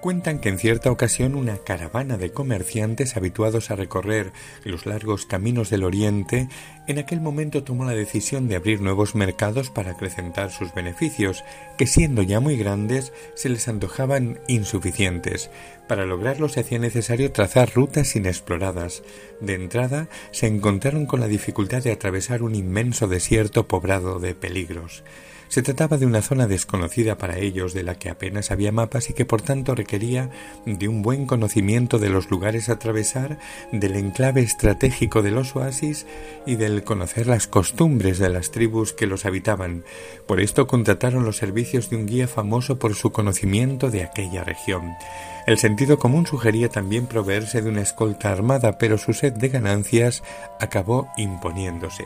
Cuentan que en cierta ocasión una caravana de comerciantes habituados a recorrer los largos caminos del Oriente en aquel momento tomó la decisión de abrir nuevos mercados para acrecentar sus beneficios, que siendo ya muy grandes se les antojaban insuficientes. Para lograrlo se hacía necesario trazar rutas inexploradas. De entrada se encontraron con la dificultad de atravesar un inmenso desierto poblado de peligros. Se trataba de una zona desconocida para ellos, de la que apenas había mapas y que por tanto requería de un buen conocimiento de los lugares a atravesar, del enclave estratégico de los oasis y del conocer las costumbres de las tribus que los habitaban. Por esto contrataron los servicios de un guía famoso por su conocimiento de aquella región. El sentido común sugería también proveerse de una escolta armada, pero su sed de ganancias acabó imponiéndose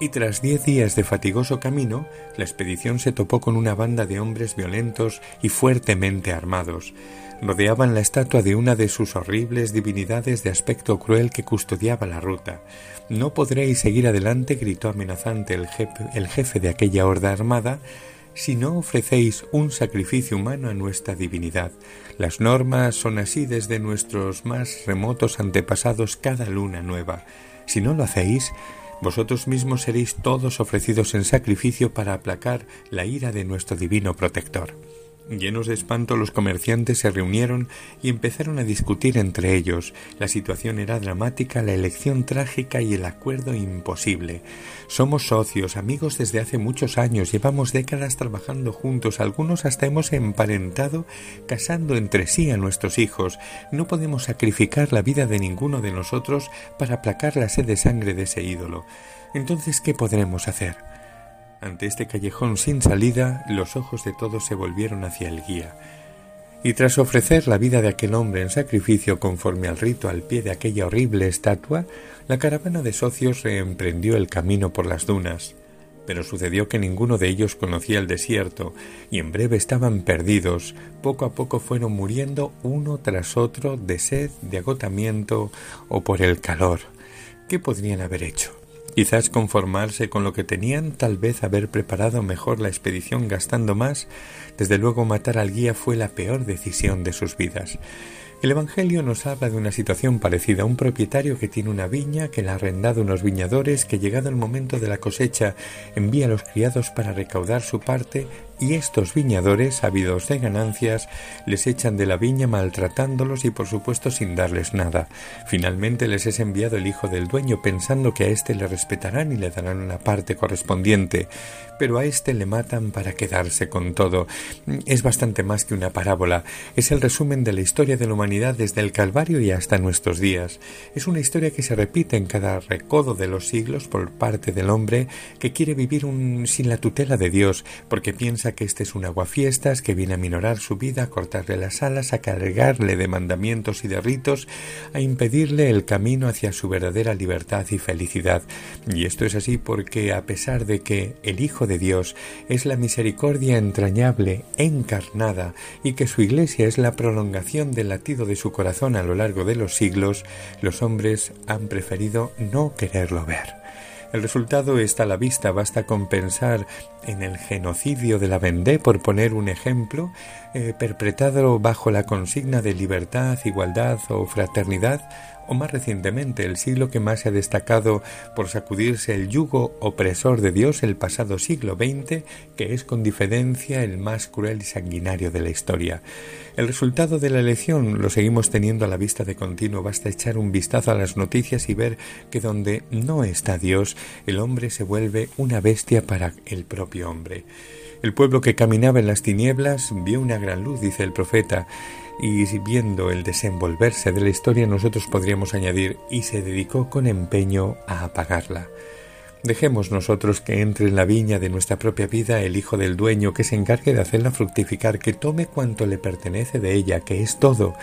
y tras diez días de fatigoso camino, la expedición se topó con una banda de hombres violentos y fuertemente armados. Rodeaban la estatua de una de sus horribles divinidades de aspecto cruel que custodiaba la ruta. No podréis seguir adelante, gritó amenazante el jefe, el jefe de aquella horda armada, si no ofrecéis un sacrificio humano a nuestra divinidad. Las normas son así desde nuestros más remotos antepasados cada luna nueva. Si no lo hacéis, vosotros mismos seréis todos ofrecidos en sacrificio para aplacar la ira de nuestro divino protector. Llenos de espanto los comerciantes se reunieron y empezaron a discutir entre ellos. La situación era dramática, la elección trágica y el acuerdo imposible. Somos socios, amigos desde hace muchos años, llevamos décadas trabajando juntos, algunos hasta hemos emparentado casando entre sí a nuestros hijos. No podemos sacrificar la vida de ninguno de nosotros para aplacar la sed de sangre de ese ídolo. Entonces, ¿qué podremos hacer? Ante este callejón sin salida, los ojos de todos se volvieron hacia el guía. Y tras ofrecer la vida de aquel hombre en sacrificio conforme al rito al pie de aquella horrible estatua, la caravana de socios reemprendió el camino por las dunas. Pero sucedió que ninguno de ellos conocía el desierto, y en breve estaban perdidos. Poco a poco fueron muriendo uno tras otro de sed, de agotamiento o por el calor. ¿Qué podrían haber hecho? Quizás conformarse con lo que tenían, tal vez haber preparado mejor la expedición gastando más, desde luego matar al guía fue la peor decisión de sus vidas. El Evangelio nos habla de una situación parecida un propietario que tiene una viña, que la ha arrendado unos viñadores, que llegado el momento de la cosecha envía a los criados para recaudar su parte y estos viñadores, ávidos de ganancias, les echan de la viña maltratándolos y por supuesto sin darles nada. Finalmente les es enviado el hijo del dueño pensando que a éste le respetarán y le darán una parte correspondiente, pero a éste le matan para quedarse con todo. Es bastante más que una parábola, es el resumen de la historia de la humanidad desde el Calvario y hasta nuestros días. Es una historia que se repite en cada recodo de los siglos por parte del hombre que quiere vivir un... sin la tutela de Dios, porque que este es un aguafiestas que viene a minorar su vida, a cortarle las alas, a cargarle de mandamientos y de ritos, a impedirle el camino hacia su verdadera libertad y felicidad. Y esto es así porque a pesar de que el Hijo de Dios es la misericordia entrañable, encarnada, y que su Iglesia es la prolongación del latido de su corazón a lo largo de los siglos, los hombres han preferido no quererlo ver. El resultado está a la vista, basta con pensar en el genocidio de la Vendée, por poner un ejemplo, eh, perpetrado bajo la consigna de libertad, igualdad o fraternidad, o más recientemente el siglo que más se ha destacado por sacudirse el yugo opresor de Dios el pasado siglo XX, que es con diferencia el más cruel y sanguinario de la historia. El resultado de la elección lo seguimos teniendo a la vista de continuo, basta echar un vistazo a las noticias y ver que donde no está Dios, el hombre se vuelve una bestia para el propio hombre. El pueblo que caminaba en las tinieblas vio una gran luz, dice el profeta, y viendo el desenvolverse de la historia nosotros podríamos añadir y se dedicó con empeño a apagarla. Dejemos nosotros que entre en la viña de nuestra propia vida el hijo del dueño que se encargue de hacerla fructificar, que tome cuanto le pertenece de ella, que es todo,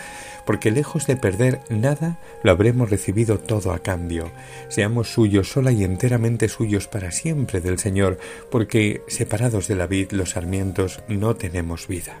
porque lejos de perder nada, lo habremos recibido todo a cambio. Seamos suyos sola y enteramente suyos para siempre del Señor, porque separados de la vid los sarmientos no tenemos vida.